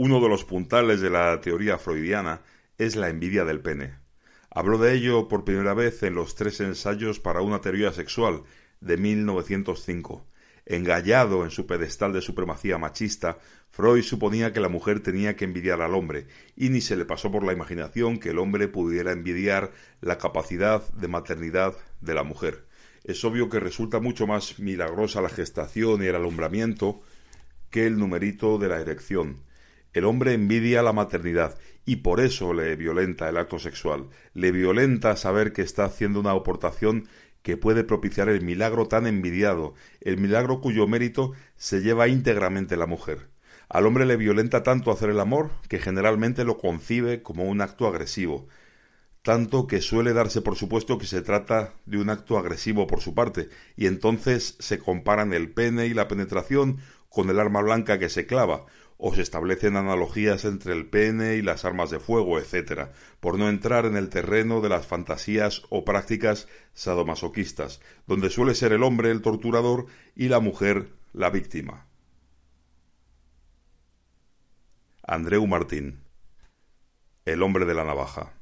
Uno de los puntales de la teoría freudiana es la envidia del pene. Habló de ello por primera vez en los tres ensayos para una teoría sexual de 1905. Engallado en su pedestal de supremacía machista, Freud suponía que la mujer tenía que envidiar al hombre, y ni se le pasó por la imaginación que el hombre pudiera envidiar la capacidad de maternidad de la mujer. Es obvio que resulta mucho más milagrosa la gestación y el alumbramiento que el numerito de la erección. El hombre envidia la maternidad y por eso le violenta el acto sexual. Le violenta saber que está haciendo una aportación que puede propiciar el milagro tan envidiado, el milagro cuyo mérito se lleva íntegramente la mujer. Al hombre le violenta tanto hacer el amor que generalmente lo concibe como un acto agresivo, tanto que suele darse por supuesto que se trata de un acto agresivo por su parte, y entonces se comparan el pene y la penetración con el arma blanca que se clava, o se establecen analogías entre el pene y las armas de fuego, etc., por no entrar en el terreno de las fantasías o prácticas sadomasoquistas, donde suele ser el hombre el torturador y la mujer la víctima. Andreu Martín, el hombre de la navaja.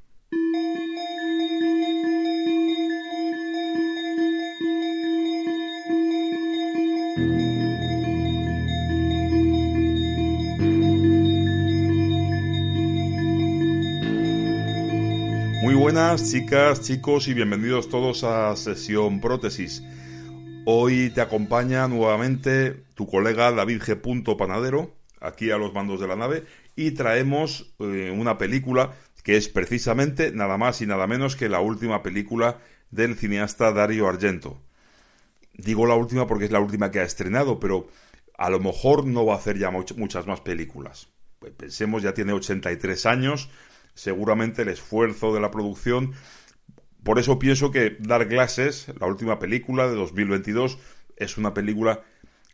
Buenas chicas, chicos y bienvenidos todos a Sesión Prótesis. Hoy te acompaña nuevamente tu colega David G. Panadero, aquí a los mandos de la nave, y traemos eh, una película que es precisamente nada más y nada menos que la última película del cineasta Dario Argento. Digo la última porque es la última que ha estrenado, pero a lo mejor no va a hacer ya muchas más películas. Pues pensemos, ya tiene 83 años, seguramente el esfuerzo de la producción. Por eso pienso que Dark Glasses, la última película de 2022, es una película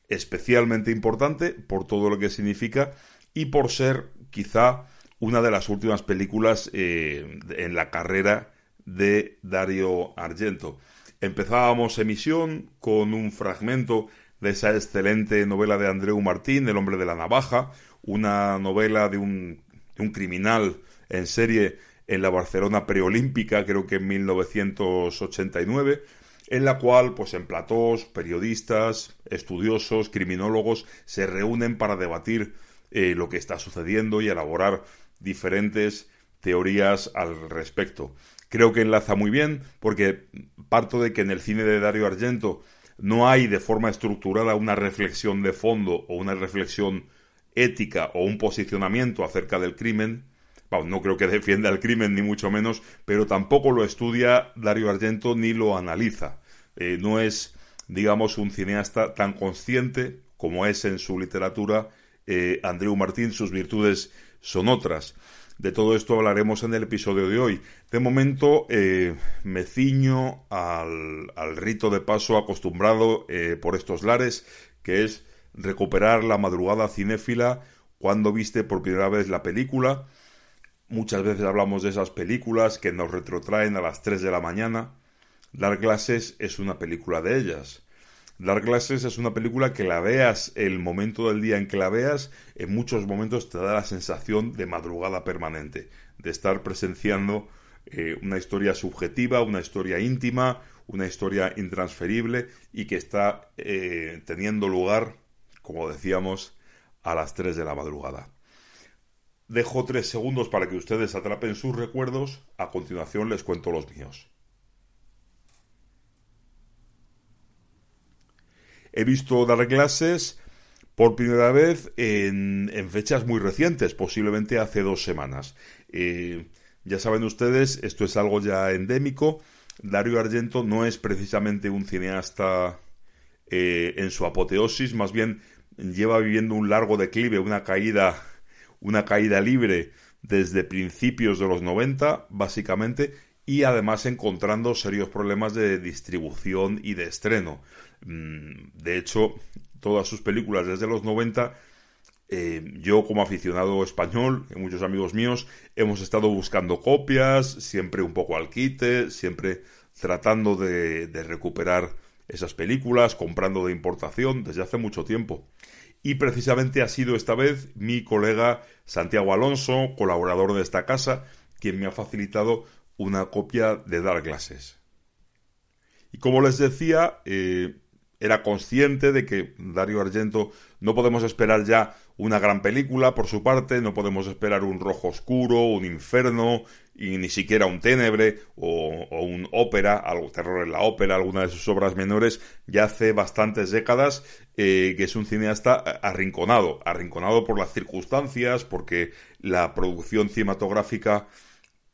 especialmente importante por todo lo que significa y por ser quizá una de las últimas películas eh, en la carrera de Dario Argento. Empezábamos emisión con un fragmento de esa excelente novela de Andreu Martín, El hombre de la navaja, una novela de un, de un criminal en serie en la Barcelona preolímpica, creo que en 1989, en la cual, pues en platós, periodistas, estudiosos, criminólogos se reúnen para debatir eh, lo que está sucediendo y elaborar diferentes teorías al respecto. Creo que enlaza muy bien porque parto de que en el cine de Dario Argento no hay de forma estructurada una reflexión de fondo o una reflexión ética o un posicionamiento acerca del crimen, no creo que defienda el crimen ni mucho menos, pero tampoco lo estudia Dario Argento ni lo analiza. Eh, no es, digamos, un cineasta tan consciente como es en su literatura eh, Andreu Martín, sus virtudes son otras. De todo esto hablaremos en el episodio de hoy. De momento eh, me ciño al, al, rito de paso acostumbrado por estos lares, que es recuperar la madrugada cinéfila cuando viste por primera vez la película, Muchas veces hablamos de esas películas que nos retrotraen a las 3 de la mañana. Dark Glasses es una película de ellas. Dark Glasses es una película que la veas el momento del día en que la veas, en muchos momentos te da la sensación de madrugada permanente, de estar presenciando eh, una historia subjetiva, una historia íntima, una historia intransferible y que está eh, teniendo lugar, como decíamos, a las 3 de la madrugada. Dejo tres segundos para que ustedes atrapen sus recuerdos. A continuación les cuento los míos. He visto dar clases por primera vez en, fechas muy recientes, posiblemente hace dos semanas. Eh, ya saben ustedes, esto es algo ya endémico. Dario Argento no es precisamente un cineasta eh, en su apoteosis, más bien lleva viviendo un largo declive, una caída una caída libre desde principios de los 90, básicamente, y además encontrando serios problemas de distribución y de estreno. Mm, de hecho, todas sus películas desde los 90, eh, yo como aficionado español, y muchos amigos míos, hemos estado buscando copias, siempre un poco al quite, siempre tratando de, de recuperar esas películas, comprando de importación desde hace mucho tiempo. Y precisamente ha sido esta vez mi colega Santiago Alonso, colaborador de esta casa, quien me ha facilitado una copia de Dark Glasses. Y como les decía, eh, era consciente de que Dario Argento no podemos esperar ya una gran película por su parte, no podemos esperar un rojo oscuro, un inferno, y ni siquiera un ténebre o, un ópera, algo terror en la ópera, alguna de sus obras menores, ya hace bastantes décadas eh, que es un cineasta arrinconado, arrinconado por las circunstancias, porque la producción cinematográfica,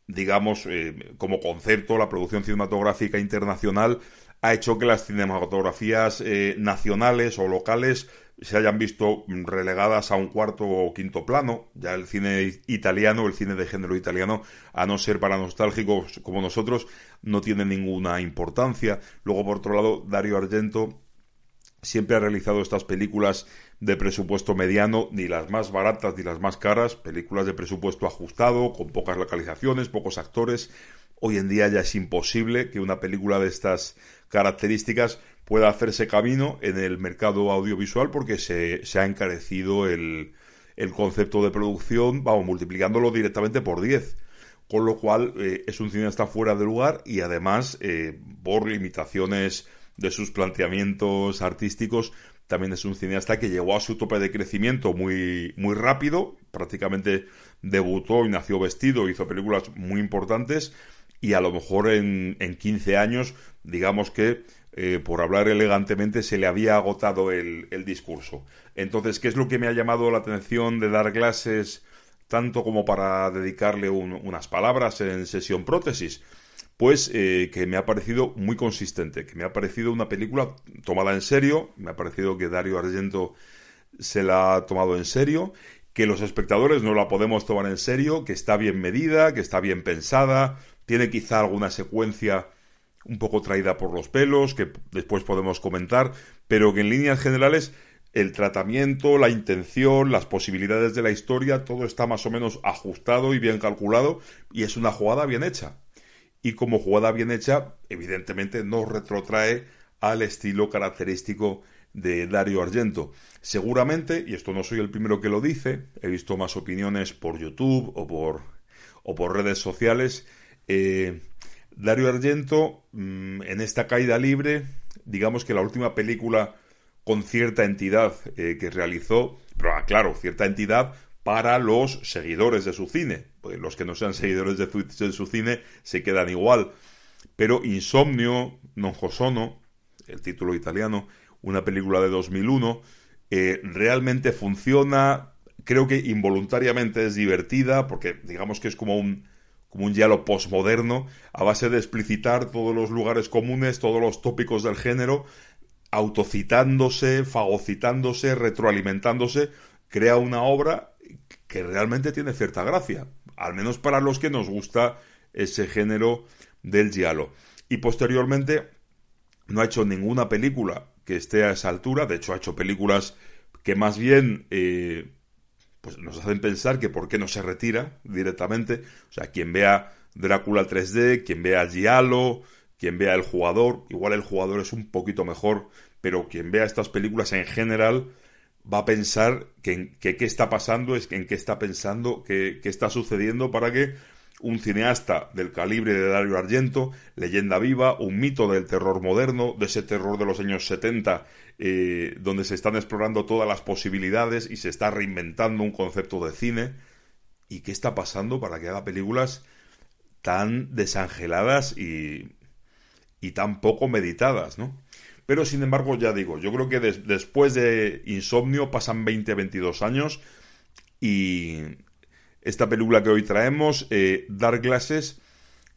digamos, eh, como concepto, la producción cinematográfica internacional ha hecho que las cinematografías eh, nacionales o locales se hayan visto relegadas a un cuarto o quinto plano. Ya el cine italiano, el cine de género italiano, a no ser para nostálgicos como nosotros, no tiene ninguna importancia. Luego, por otro lado, Dario Argento siempre ha realizado estas películas de presupuesto mediano, ni las más baratas ni las más caras, películas de presupuesto ajustado, con pocas localizaciones, pocos actores. Hoy en día ya es imposible que una película de estas características pueda hacerse camino en el mercado audiovisual porque se, ha encarecido el, concepto de producción, vamos, multiplicándolo directamente por 10. Con lo cual eh, es un cineasta fuera de lugar y además, eh, por limitaciones de sus planteamientos artísticos, también es un cineasta que llegó a su tope de crecimiento muy, muy rápido, prácticamente debutó y nació vestido, hizo películas muy importantes y a lo mejor en, en 15 años, digamos que eh, por hablar elegantemente, se le había agotado el, discurso. Entonces, ¿qué es lo que me ha llamado la atención de dar clases tanto como para dedicarle unas palabras en sesión prótesis? Pues eh, que me ha parecido muy consistente, que me ha parecido una película tomada en serio, me ha parecido que Dario Argento se la ha tomado en serio, que los espectadores no la podemos tomar en serio, que está bien medida, que está bien pensada, tiene quizá alguna secuencia un poco traída por los pelos, que después podemos comentar, pero que en líneas generales el tratamiento, la intención, las posibilidades de la historia, todo está más o menos ajustado y bien calculado y es una jugada bien hecha. Y como jugada bien hecha, evidentemente no retrotrae al estilo característico de Dario Argento. Seguramente, y esto no soy el primero que lo dice, he visto más opiniones por YouTube o por, o redes sociales, eh, Dario Argento, mm, en esta caída libre, digamos que la última película con cierta entidad eh, que realizó, pero ah, claro, cierta entidad para los seguidores de su cine. Pues los que no sean seguidores de su, cine se quedan igual. Pero Insomnio, Non Sono, el título italiano, una película de 2001, eh, realmente funciona, creo que involuntariamente es divertida, porque digamos que es como un como un diálogo postmoderno, a base de explicitar todos los lugares comunes, todos los tópicos del género, autocitándose, fagocitándose, retroalimentándose, crea una obra que realmente tiene cierta gracia, al menos para los que nos gusta ese género del diálogo. Y posteriormente no ha hecho ninguna película que esté a esa altura, de hecho ha hecho películas que más bien eh, pues nos hacen pensar que por qué no se retira directamente. O sea, quien vea Drácula 3D, quien vea Giallo, quien vea El Jugador, igual El Jugador es un poquito mejor, pero quien vea estas películas en general va a pensar que, qué está pasando, es en qué está pensando, qué, qué está sucediendo para que un cineasta del calibre de Dario Argento, leyenda viva, un mito del terror moderno, de ese terror de los años 70, eh, donde se están explorando todas las posibilidades y se está reinventando un concepto de cine. ¿Y qué está pasando para que haga películas tan desangeladas y, y tan poco meditadas, ¿no? Pero sin embargo, ya digo, yo creo que después de Insomnio pasan 20, 22 años y esta película que hoy traemos, eh, Dark Glasses,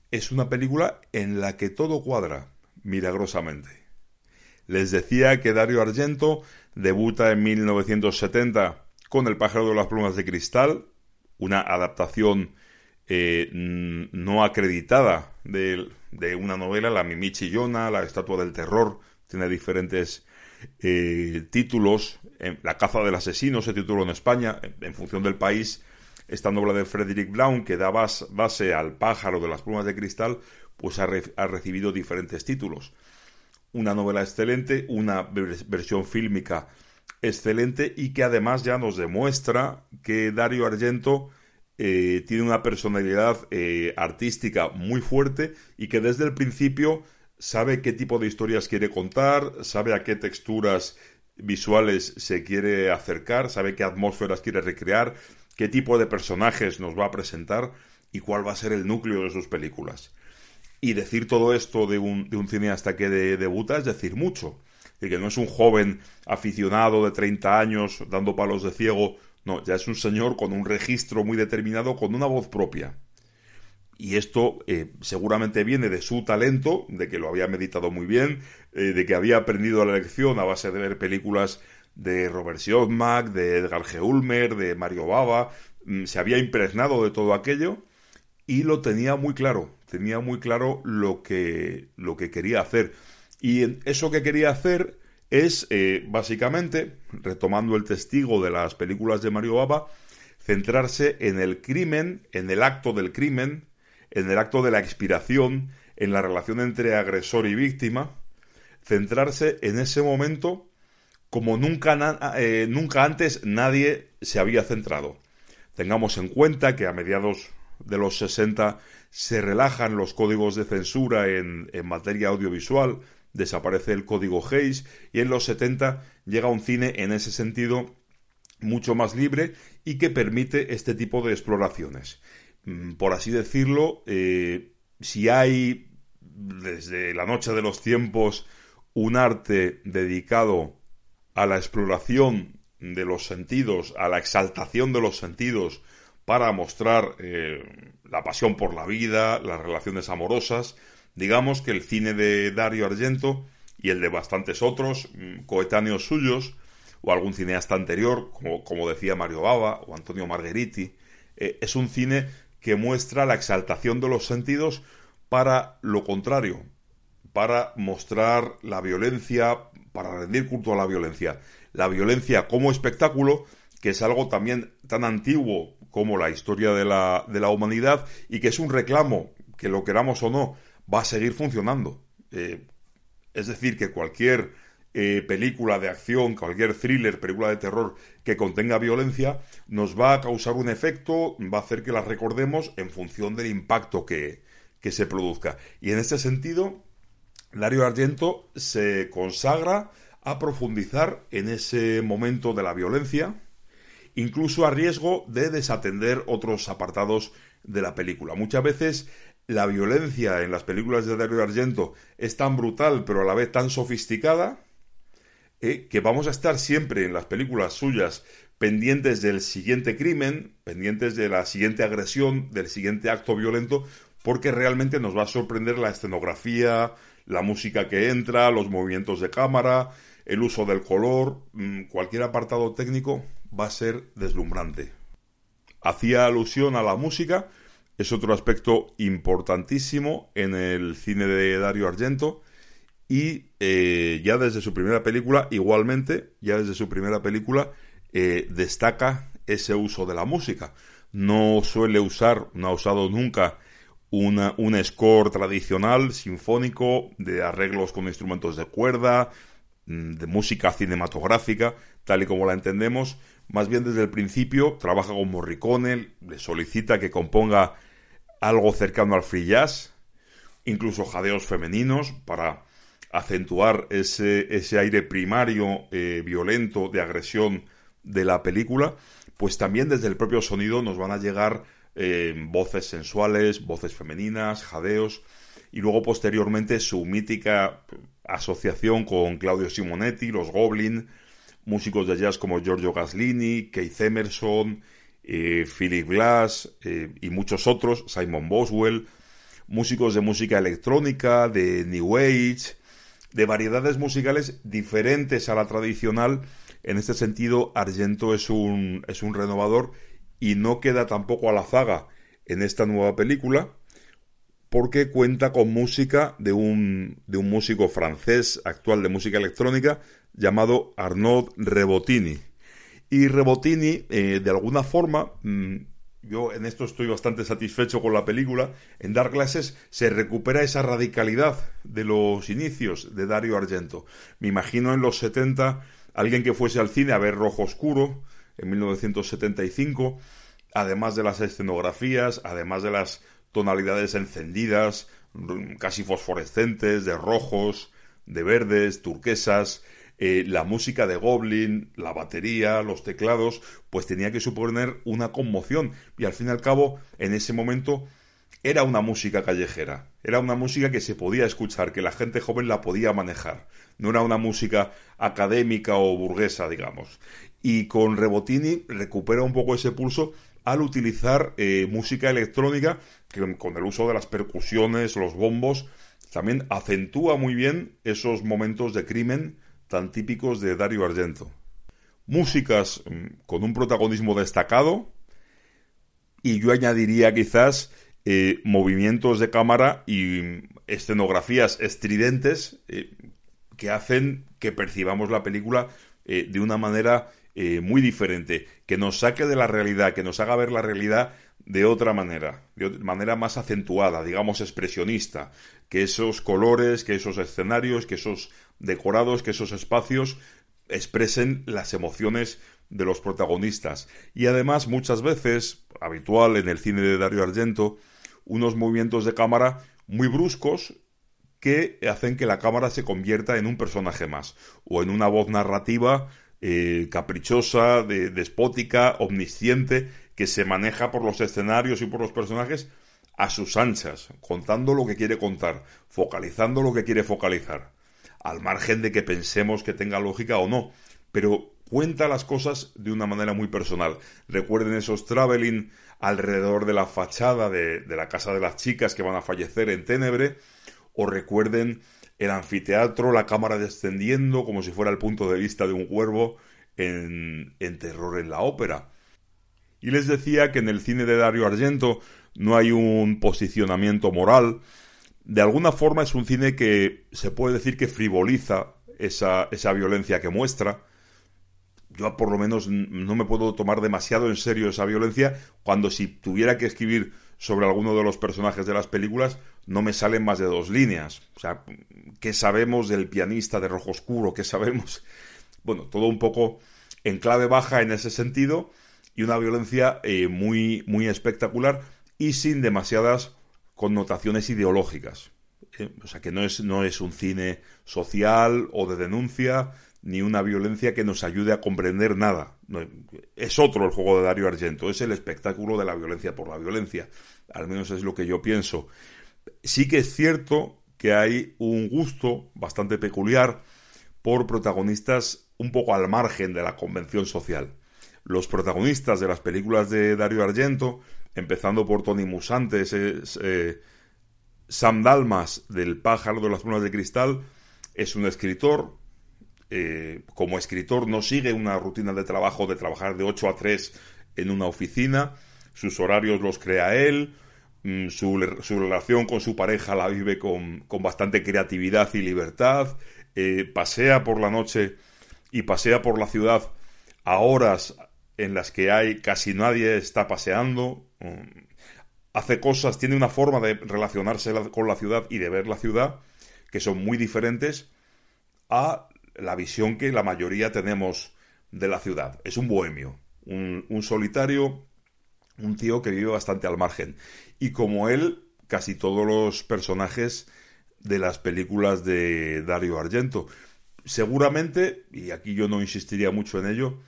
es una película en la que todo cuadra milagrosamente. Les decía que Dario Argento debuta en 1970 con El pájaro de las plumas de cristal, una adaptación eh, no acreditada de, una novela, La Mimi Chillona, La Estatua del Terror, tiene diferentes eh, títulos. La caza del asesino se tituló en España, en función del país esta novela de Frederick Brown, que da base al pájaro de las plumas de cristal, pues ha, recibido diferentes títulos. Una novela excelente, una versión fílmica excelente y que además ya nos demuestra que Dario Argento eh, tiene una personalidad eh, artística muy fuerte y que desde el principio sabe qué tipo de historias quiere contar, sabe a qué texturas visuales se quiere acercar, sabe qué atmósferas quiere recrear, qué tipo de personajes nos va a presentar y cuál va a ser el núcleo de sus películas. Y decir todo esto de un, de un cineasta que debuta es decir mucho. Y que no es un joven aficionado de 30 años dando palos de ciego, no, ya es un señor con un registro muy determinado, con una voz propia. Y esto eh, seguramente viene de su talento, de que lo había meditado muy bien, eh, de que había aprendido la lección a base de ver películas de Robert Siodmak, de Edgar G. Ulmer, de Mario Baba, mm, se había impregnado de todo aquello y lo tenía muy claro, tenía muy claro lo que, lo que quería hacer. Y eso que quería hacer es, eh, básicamente, retomando el testigo de las películas de Mario Baba, centrarse en el crimen, en el acto del crimen, en el acto de la expiración, en la relación entre agresor y víctima, centrarse en ese momento como nunca, eh, nunca antes nadie se había centrado. Tengamos en cuenta que a mediados de los 60 se relajan los códigos de censura en, en materia audiovisual, desaparece el código Hayes y en los 70 llega un cine en ese sentido mucho más libre y que permite este tipo de exploraciones. Mm, por así decirlo, eh, si hay desde la noche de los tiempos un arte dedicado a la exploración de los sentidos, a la exaltación de los sentidos para mostrar eh, la pasión por la vida, las relaciones amorosas, digamos que el cine de Dario Argento y el de bastantes otros mm, coetáneos suyos, o algún cineasta anterior, como, como decía Mario Bava o Antonio Margheriti, eh, es un cine que muestra la exaltación de los sentidos para lo contrario, para mostrar la violencia, para rendir culto a la violencia. La violencia como espectáculo, que es algo también tan antiguo como la historia de la, de la humanidad y que es un reclamo, que lo queramos o no, va a seguir funcionando. Eh, es decir, que cualquier eh, película de acción, cualquier thriller, película de terror que contenga violencia, nos va a causar un efecto, va a hacer que la recordemos en función del impacto que, que se produzca. Y en este sentido, Dario Argento se consagra a profundizar en ese momento de la violencia, incluso a riesgo de desatender otros apartados de la película. Muchas veces la violencia en las películas de Dario Argento es tan brutal, pero a la vez tan sofisticada, eh, que vamos a estar siempre en las películas suyas pendientes del siguiente crimen, pendientes de la siguiente agresión, del siguiente acto violento, porque realmente nos va a sorprender la escenografía, la música que entra, los movimientos de cámara, el uso del color, mm, cualquier apartado técnico va a ser deslumbrante. Hacía alusión a la música, es otro aspecto importantísimo en el cine de Dario Argento y eh, ya desde su primera película, igualmente, ya desde su primera película, eh, destaca ese uso de la música. No suele usar, no ha usado nunca una, un score tradicional, sinfónico, de arreglos con instrumentos de cuerda, mm, de música cinematográfica, tal y como la entendemos. Más bien desde el principio trabaja con Morricone, le solicita que componga algo cercano al free jazz, incluso jadeos femeninos para acentuar ese, ese aire primario eh, violento de agresión de la película, pues también desde el propio sonido nos van a llegar eh, voces sensuales, voces femeninas, jadeos, y luego posteriormente su mítica asociación con Claudio Simonetti, los Goblin, músicos de jazz como Giorgio Gaslini, Keith Emerson, eh, Philip Glass y muchos otros, Simon Boswell, músicos de música electrónica, de New Age, de variedades musicales diferentes a la tradicional. En este sentido, Argento es un, es un renovador y no queda tampoco a la zaga en esta nueva película porque cuenta con música de un, de un músico francés actual de música electrónica llamado Arnaud Rebotini. Y Rebotini, eh, de alguna forma, mm, yo en esto estoy bastante satisfecho con la película, en Dark Glasses se recupera esa radicalidad de los inicios de Dario Argento. Me imagino en los 70 alguien que fuese al cine a ver Rojo Oscuro en 1975, además de las escenografías, además de las tonalidades encendidas, casi fosforescentes, de rojos, de verdes, turquesas, eh, la música de Goblin, la batería, los teclados, pues tenía que suponer una conmoción. Y al fin y al cabo, en ese momento, era una música callejera, era una música que se podía escuchar, que la gente joven la podía manejar, no era una música académica o burguesa, digamos. Y con Rebotini recupera un poco ese pulso al utilizar eh, música electrónica, que con el uso de las percusiones, los bombos, también acentúa muy bien esos momentos de crimen tan típicos de Dario Argento. Músicas mm, con un protagonismo destacado y yo añadiría quizás eh, movimientos de cámara y escenografías estridentes eh, que hacen que percibamos la película eh, de una manera muy diferente, que nos saque de la realidad, que nos haga ver la realidad de otra manera, de manera más acentuada, digamos expresionista, que esos colores, que esos escenarios, que esos decorados, que esos espacios expresen las emociones de los protagonistas. Y además, muchas veces, habitual en el cine de Dario Argento, unos movimientos de cámara muy bruscos que hacen que la cámara se convierta en un personaje más, o en una voz narrativa eh, caprichosa, despótica, omnisciente, que se maneja por los escenarios y por los personajes a sus anchas, contando lo que quiere contar, focalizando lo que quiere focalizar al margen de que pensemos que tenga lógica o no, pero cuenta las cosas de una manera muy personal. Recuerden esos traveling alrededor de la fachada de, la casa de las chicas que van a fallecer en Ténebre, o recuerden el anfiteatro, la cámara descendiendo como si fuera el punto de vista de un cuervo en, en Terror en la ópera. Y les decía que en el cine de Dario Argento no hay un posicionamiento moral, de alguna forma es un cine que se puede decir que frivoliza esa, esa violencia que muestra. Yo por lo menos no me puedo tomar demasiado en serio esa violencia cuando si tuviera que escribir sobre alguno de los personajes de las películas no me salen más de dos líneas. O sea, ¿qué sabemos del pianista de Rojo Oscuro? ¿Qué sabemos? Bueno, todo un poco en clave baja en ese sentido y una violencia eh, muy, muy espectacular y sin demasiadas connotaciones ideológicas. ¿eh? O sea, que no es, no es un cine social o de denuncia, ni una violencia que nos ayude a comprender nada. es otro el juego de Dario Argento, es el espectáculo de la violencia por la violencia. Al menos es lo que yo pienso. Sí que es cierto que hay un gusto bastante peculiar por protagonistas un poco al margen de la convención social. Los protagonistas de las películas de Dario Argento empezando por Tony Musante, ese, eh, Sam Dalmas del Pájaro de las Lunas de Cristal, es un escritor. Eh, como escritor no sigue una rutina de trabajo de trabajar de 8 a 3 en una oficina, sus horarios los crea él, mm, su, relación con su pareja la vive con, bastante creatividad y libertad, eh, pasea por la noche y pasea por la ciudad a horas en las que hay casi nadie está paseando, hace cosas, tiene una forma de relacionarse con la ciudad y de ver la ciudad que son muy diferentes a la visión que la mayoría tenemos de la ciudad. Es un bohemio, un, un solitario, un tío que vive bastante al margen. Y como él, casi todos los personajes de las películas de Dario Argento. Seguramente, y aquí yo no insistiría mucho en ello,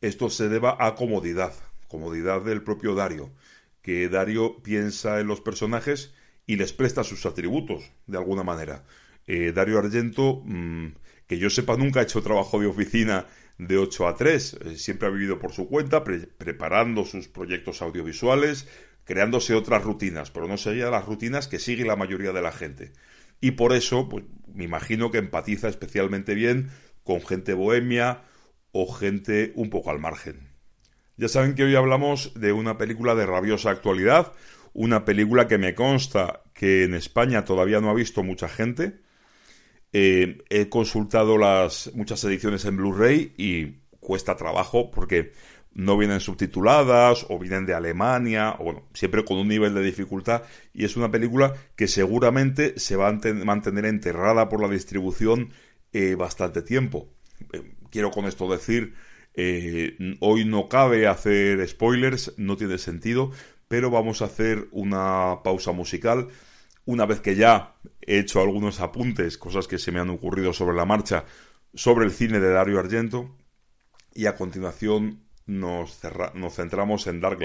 esto se deba a comodidad, comodidad del propio Dario, que Dario piensa en los personajes y les presta sus atributos, de alguna manera. Eh, Dario Argento, mm, que yo sepa, nunca ha hecho trabajo de oficina de 8 a 3, eh, siempre ha vivido por su cuenta, preparando sus proyectos audiovisuales, creándose otras rutinas, pero no serían las rutinas que sigue la mayoría de la gente. Y por eso, pues, me imagino que empatiza especialmente bien con gente bohemia, o gente un poco al margen. Ya saben que hoy hablamos de una película de rabiosa actualidad, una película que me consta que en España todavía no ha visto mucha gente. Eh, he consultado las muchas ediciones en Blu-ray y cuesta trabajo porque no vienen subtituladas o vienen de Alemania, o bueno, siempre con un nivel de dificultad y es una película que seguramente se va a mantener enterrada por la distribución eh, bastante tiempo. Eh, Quiero con esto decir, eh, hoy no cabe hacer spoilers, no tiene sentido, pero vamos a hacer una pausa musical. Una vez que ya he hecho algunos apuntes, cosas que se me han ocurrido sobre la marcha, sobre el cine de Dario Argento, y a continuación nos, nos centramos en Dark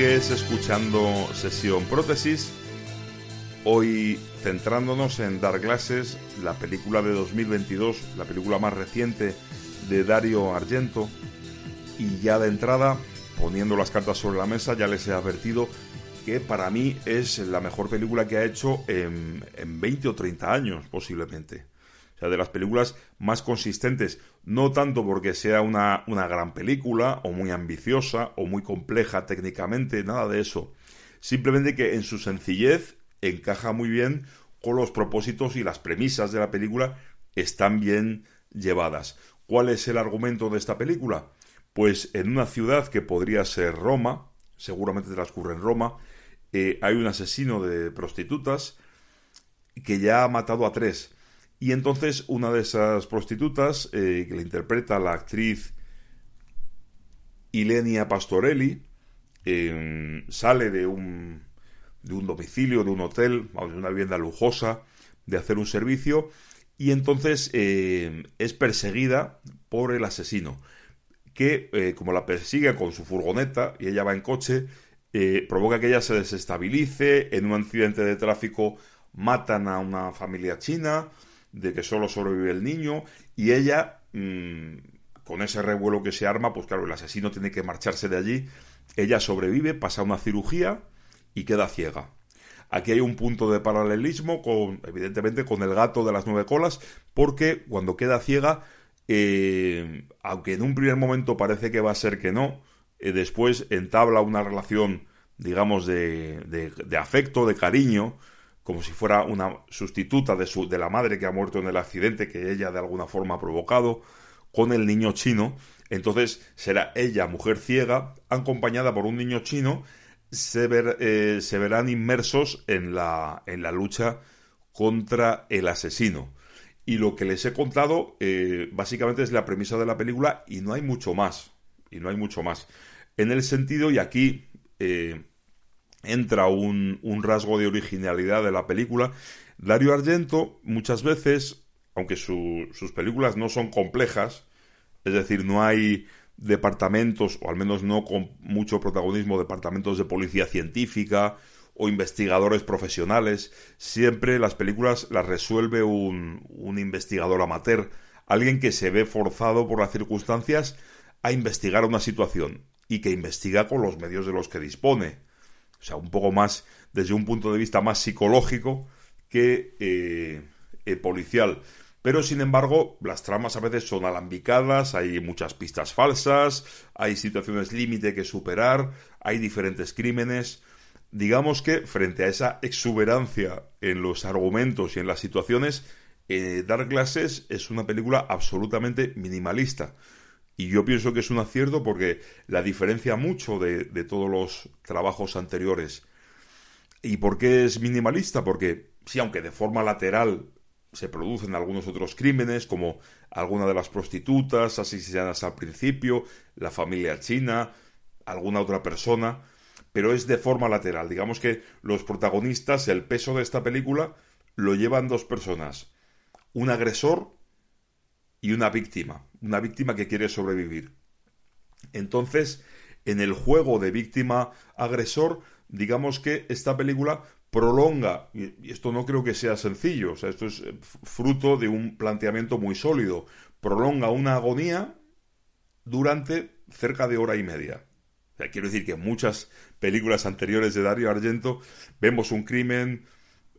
Glasses. escuchando Sesión Prótesis, hoy centrándonos en Dark Glasses, la película de 2022, la película más reciente de Dario Argento, y ya de entrada, poniendo las cartas sobre la mesa, ya les he advertido que para mí es la mejor película que ha hecho en, en 20 o 30 años, posiblemente sea, de las películas más consistentes, no tanto porque sea una, una gran película, o muy ambiciosa, o muy compleja técnicamente, nada de eso. Simplemente que en su sencillez encaja muy bien con los propósitos y las premisas de la película están bien llevadas. ¿Cuál es el argumento de esta película? Pues en una ciudad que podría ser Roma, seguramente transcurre en Roma, eh, hay un asesino de prostitutas que ya ha matado a tres. Y entonces una de esas prostitutas, eh, que le interpreta la actriz Ilenia Pastorelli, em, sale de un, de un domicilio, de un hotel, de una vivienda lujosa, de hacer un servicio, y entonces em, es perseguida por el asesino, que eh, como la persigue con su furgoneta y ella va en coche, eh, provoca que ella se desestabilice, en un accidente de tráfico matan a una familia china, de que solo sobrevive el niño y ella, mm, con ese revuelo que se arma, pues claro, el asesino tiene que marcharse de allí, ella sobrevive, pasa una cirugía y queda ciega. Aquí hay un punto de paralelismo con, evidentemente, con el gato de las nueve colas, porque cuando queda ciega, eh, aunque en un primer momento parece que va a ser que no, eh, después entabla una relación, digamos, de, de afecto, de cariño, como si fuera una sustituta de, su, de la madre que ha muerto en el accidente que ella de alguna forma ha provocado, con el niño chino. Entonces será ella, mujer ciega, acompañada por un niño chino, se, eh, verán inmersos en la, en la lucha contra el asesino. Y lo que les he contado eh, básicamente es la premisa de la película y no hay mucho más. Y no hay mucho más. En el sentido, y aquí eh, entra un, un rasgo de originalidad de la película. Dario Argento muchas veces, aunque sus películas no son complejas, es decir, no hay departamentos, o al menos no con mucho protagonismo, departamentos de policía científica o investigadores profesionales, siempre las películas las resuelve un, un investigador amateur, alguien que se ve forzado por las circunstancias a investigar una situación y que investiga con los medios de los que dispone o sea, un poco más desde un punto de vista más psicológico que eh, eh, policial. Pero sin embargo, las tramas a veces son alambicadas, hay muchas pistas falsas, hay situaciones límite que superar, hay diferentes crímenes. Digamos que frente a esa exuberancia en los argumentos y en las situaciones, eh, Dark es una película absolutamente minimalista. Y yo pienso que es un acierto porque la diferencia mucho de, todos los trabajos anteriores. ¿Y por qué es minimalista? Porque sí, aunque de forma lateral se producen algunos otros crímenes, como alguna de las prostitutas asesinadas al principio, la familia china, alguna otra persona, pero es de forma lateral. Digamos que los protagonistas, el peso de esta película, lo llevan dos personas, un agresor y una víctima una víctima que quiere sobrevivir. Entonces, en el juego de víctima-agresor, digamos que esta película prolonga, y esto no creo que sea sencillo, o sea, esto es fruto de un planteamiento muy sólido, prolonga una agonía durante cerca de hora y media. Quiero decir que en muchas películas anteriores de Dario Argento vemos un crimen,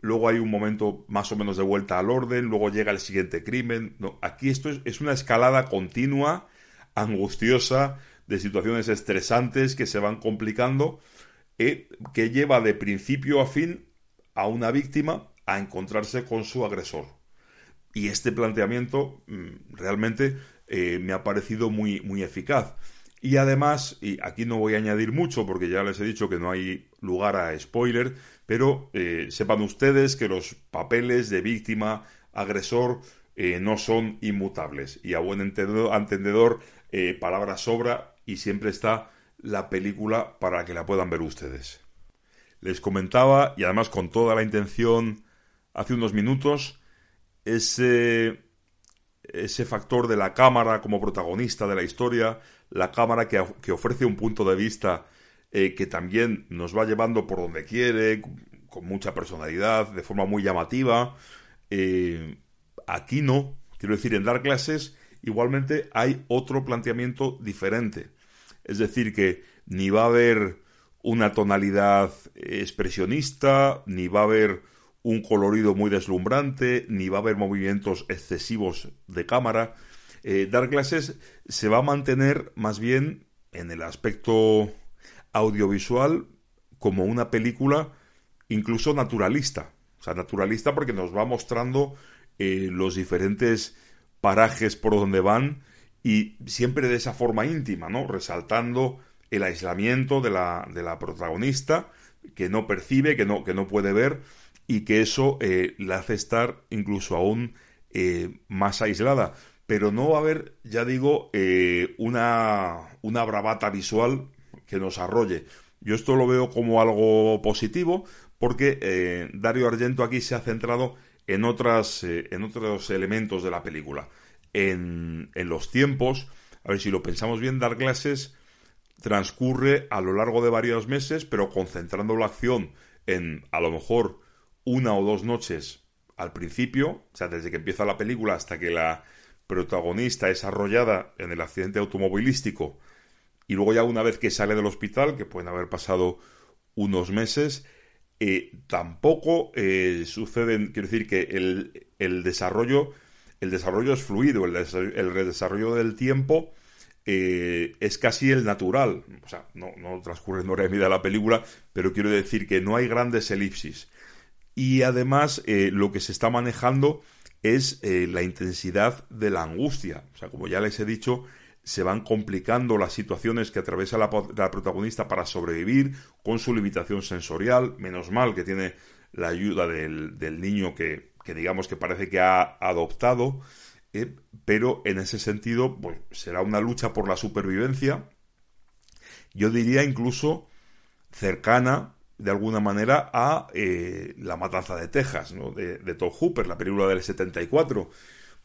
luego hay un momento más o menos de vuelta al orden, luego llega el siguiente crimen. No, aquí esto es, una escalada continua, angustiosa, de situaciones estresantes que se van complicando, eh, que lleva de principio a fin a una víctima a encontrarse con su agresor. Y este planteamiento mm, realmente eh, me ha parecido muy, muy eficaz. Y además, y aquí no voy a añadir mucho porque ya les he dicho que no hay lugar a spoiler, pero eh, sepan ustedes que los papeles de víctima, agresor, eh, no son inmutables. Y a buen entendedor, eh, palabra sobra y siempre está la película para que la puedan ver ustedes. Les comentaba, y además con toda la intención, hace unos minutos, ese ese factor de la cámara como protagonista de la historia, la cámara que, ofrece un punto de vista eh, que también nos va llevando por donde quiere, con mucha personalidad, de forma muy llamativa. Eh, aquí no, quiero decir, en dar clases igualmente hay otro planteamiento diferente. Es decir, que ni va a haber una tonalidad expresionista, ni va a haber un colorido muy deslumbrante, ni va a haber movimientos excesivos de cámara. Eh, Dark Glasses se va a mantener más bien en el aspecto audiovisual como una película incluso naturalista. O sea, naturalista porque nos va mostrando eh, los diferentes parajes por donde van y siempre de esa forma íntima, ¿no? Resaltando el aislamiento de la, de la protagonista que no percibe, que no, que no puede ver y que eso eh, la hace estar incluso aún eh, más aislada. Pero no va a haber, ya digo, eh, una, una bravata visual que nos arrolle. Yo esto lo veo como algo positivo porque Dario Argento aquí se ha centrado en, otras, en otros elementos de la película. En, en, los tiempos, a ver si lo pensamos bien, dar clases transcurre a lo largo de varios meses, pero concentrando la acción en a lo mejor una o dos noches al principio, o sea, desde que empieza la película hasta que la protagonista es arrollada en el accidente automovilístico y luego ya una vez que sale del hospital, que pueden haber pasado unos meses, eh, tampoco eh, suceden, quiero decir que el, el, desarrollo, el desarrollo es fluido, el, el desarrollo del tiempo eh, es casi el natural, o sea, no, no transcurre en hora y la película, pero quiero decir que no hay grandes elipsis. Y además lo que se está manejando es eh, la intensidad de la angustia. O sea, como ya les he dicho, se van complicando las situaciones que atraviesa la, protagonista para sobrevivir con su limitación sensorial. Menos mal que tiene la ayuda del, niño que, digamos que parece que ha adoptado. Eh, pero en ese sentido, pues será una lucha por la supervivencia. Yo diría incluso cercana de alguna manera a eh, La Matanza de Texas, ¿no? de, de Todd Hooper, la película del 74.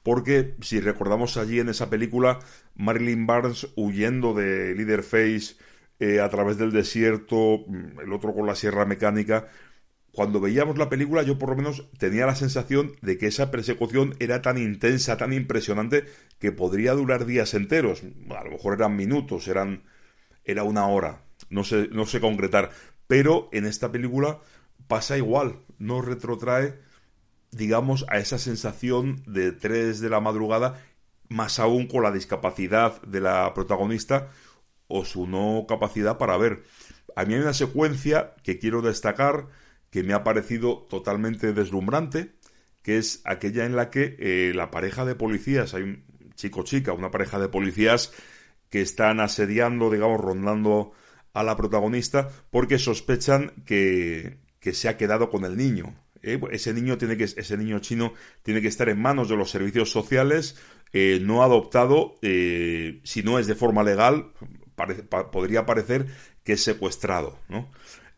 Porque si recordamos allí en esa película, Marilyn Barnes huyendo de Leaderface eh, a través del desierto, mm, el otro con la sierra mecánica. Cuando veíamos la película, yo por lo menos tenía la sensación de que esa persecución era tan intensa, tan impresionante, que podría durar días enteros. A lo mejor eran minutos, eran, era una hora. No sé, no sé concretar pero en esta película pasa igual, no retrotrae, digamos, a esa sensación de 3 de la madrugada, más aún con la discapacidad de la protagonista o su no capacidad para ver. A mí hay una secuencia que quiero destacar que me ha parecido totalmente deslumbrante, que es aquella en la que eh, la pareja de policías, hay un chico-chica, una pareja de policías que están asediando, digamos, rondando a la protagonista porque sospechan que, se ha quedado con el niño. ¿eh? Ese niño tiene que, ese niño chino tiene que estar en manos de los servicios sociales, eh, no adoptado, eh, si no es de forma legal, podría parecer que es secuestrado, ¿no?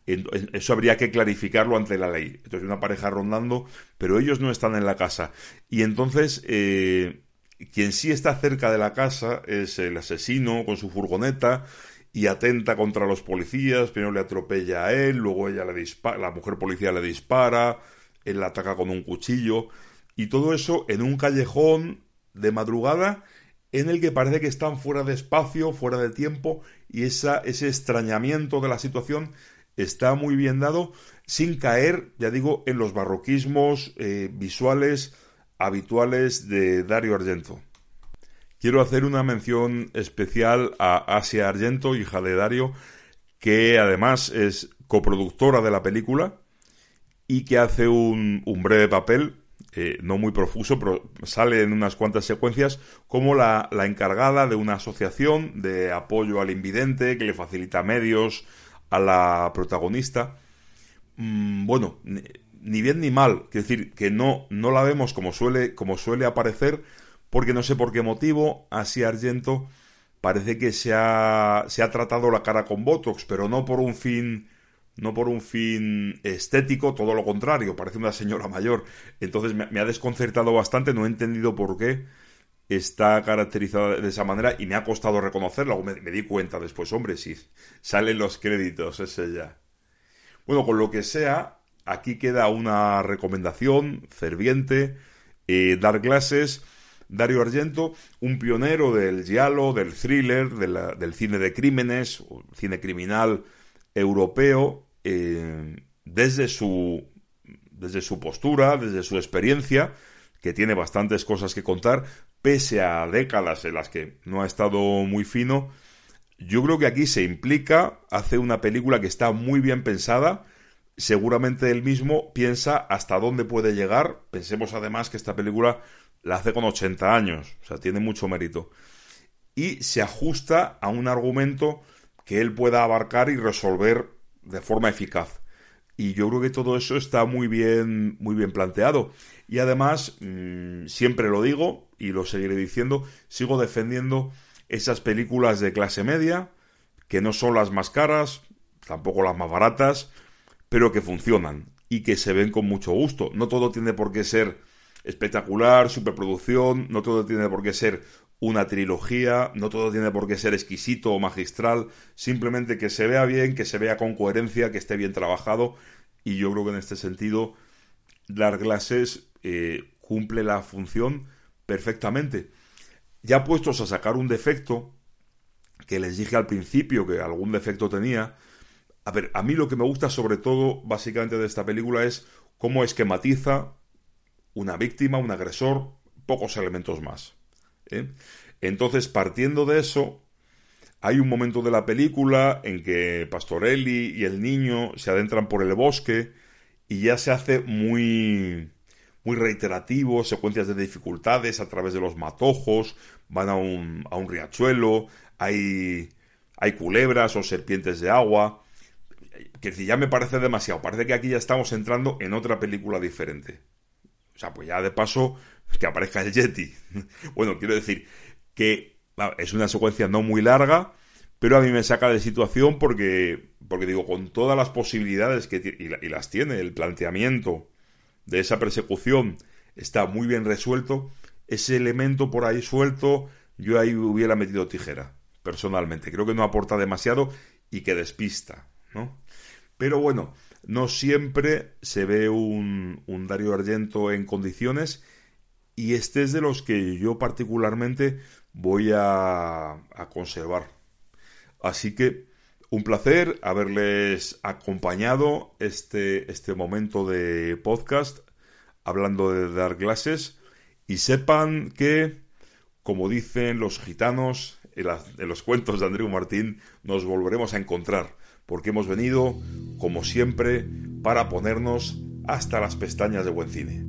Eso habría que clarificarlo ante la ley. Entonces, una pareja rondando, pero ellos no están en la casa. Y entonces, quien sí está cerca de la casa es el asesino con su furgoneta y atenta contra los policías, primero le atropella a él, luego ella le dispara, la mujer policía le dispara, él la ataca con un cuchillo y todo eso en un callejón de madrugada en el que parece que están fuera de espacio, fuera de tiempo y ese extrañamiento de la situación está muy bien dado sin caer, ya digo, en los barroquismos eh, visuales habituales de Dario Argento. Quiero hacer una mención especial a Asia Argento, hija de Dario, que además es coproductora de la película y que hace un, breve papel, eh, no muy profuso, pero sale en unas cuantas secuencias como la, encargada de una asociación de apoyo al invidente que le facilita medios a la protagonista. Mm, bueno, ni, bien ni mal, es decir, que no, no la vemos como suele, como suele aparecer, porque no sé por qué motivo, así Argento parece que se ha, se ha tratado la cara con Botox, pero no por un fin no por un fin estético, todo lo contrario, parece una señora mayor. Entonces me, ha desconcertado bastante, no he entendido por qué está caracterizada de esa manera y me ha costado reconocerla, me, me di cuenta después, hombre, sí, salen los créditos, es ella. Bueno, con lo que sea, aquí queda una recomendación ferviente, eh, dar clases Dario Argento, un pionero del giallo, del thriller, del cine de crímenes, cine criminal europeo, eh, desde, su, desde su postura, desde su experiencia, que tiene bastantes cosas que contar, pese a décadas en las que no ha estado muy fino, yo creo que aquí se implica, hace una película que está muy bien pensada, seguramente él mismo piensa hasta dónde puede llegar. Pensemos además que esta película la hace con 80 años, o sea, tiene mucho mérito. Y se ajusta a un argumento que él pueda abarcar y resolver de forma eficaz. Y yo creo que todo eso está muy bien, muy bien planteado. Y además, mm, siempre lo digo y lo seguiré diciendo, sigo defendiendo esas películas de clase media, que no son las más caras, tampoco las más baratas, pero que funcionan y que se ven con mucho gusto. No todo tiene por qué ser espectacular, superproducción, no todo tiene por qué ser una trilogía, no todo tiene por qué ser exquisito o magistral, simplemente que se vea bien, que se vea con coherencia, que esté bien trabajado y yo creo que en este sentido Dark Glasses eh, cumple la función perfectamente. Ya puestos a sacar un defecto, que les dije al principio que algún defecto tenía, a ver, a mí lo que me gusta sobre todo básicamente de esta película es cómo esquematiza una víctima, un agresor, pocos elementos más. ¿eh? Entonces, partiendo de eso, hay un momento de la película en que Pastorelli y el niño se adentran por el bosque y ya se hace muy muy reiterativo, secuencias de dificultades a través de los matojos, van a un, riachuelo, hay, hay culebras o serpientes de agua, que ya me parece demasiado, parece que aquí ya estamos entrando en otra película diferente. O sea, pues ya de paso que aparezca el Yeti. bueno, quiero decir que es una secuencia no muy larga, pero a mí me saca de situación porque, porque digo, con todas las posibilidades que y, y las tiene, el planteamiento de esa persecución está muy bien resuelto, ese elemento por ahí suelto, yo ahí hubiera metido tijera, personalmente. Creo que no aporta demasiado y que despista, ¿no? Pero bueno, no siempre se ve un, Dario Argento en condiciones y este es de los que yo particularmente voy a, a conservar. Así que un placer haberles acompañado este, este momento de podcast hablando de dar clases y sepan que, como dicen los gitanos en los cuentos de Andreu Martín, nos volveremos a encontrar porque hemos venido, como siempre, para ponernos hasta las pestañas de buen cine.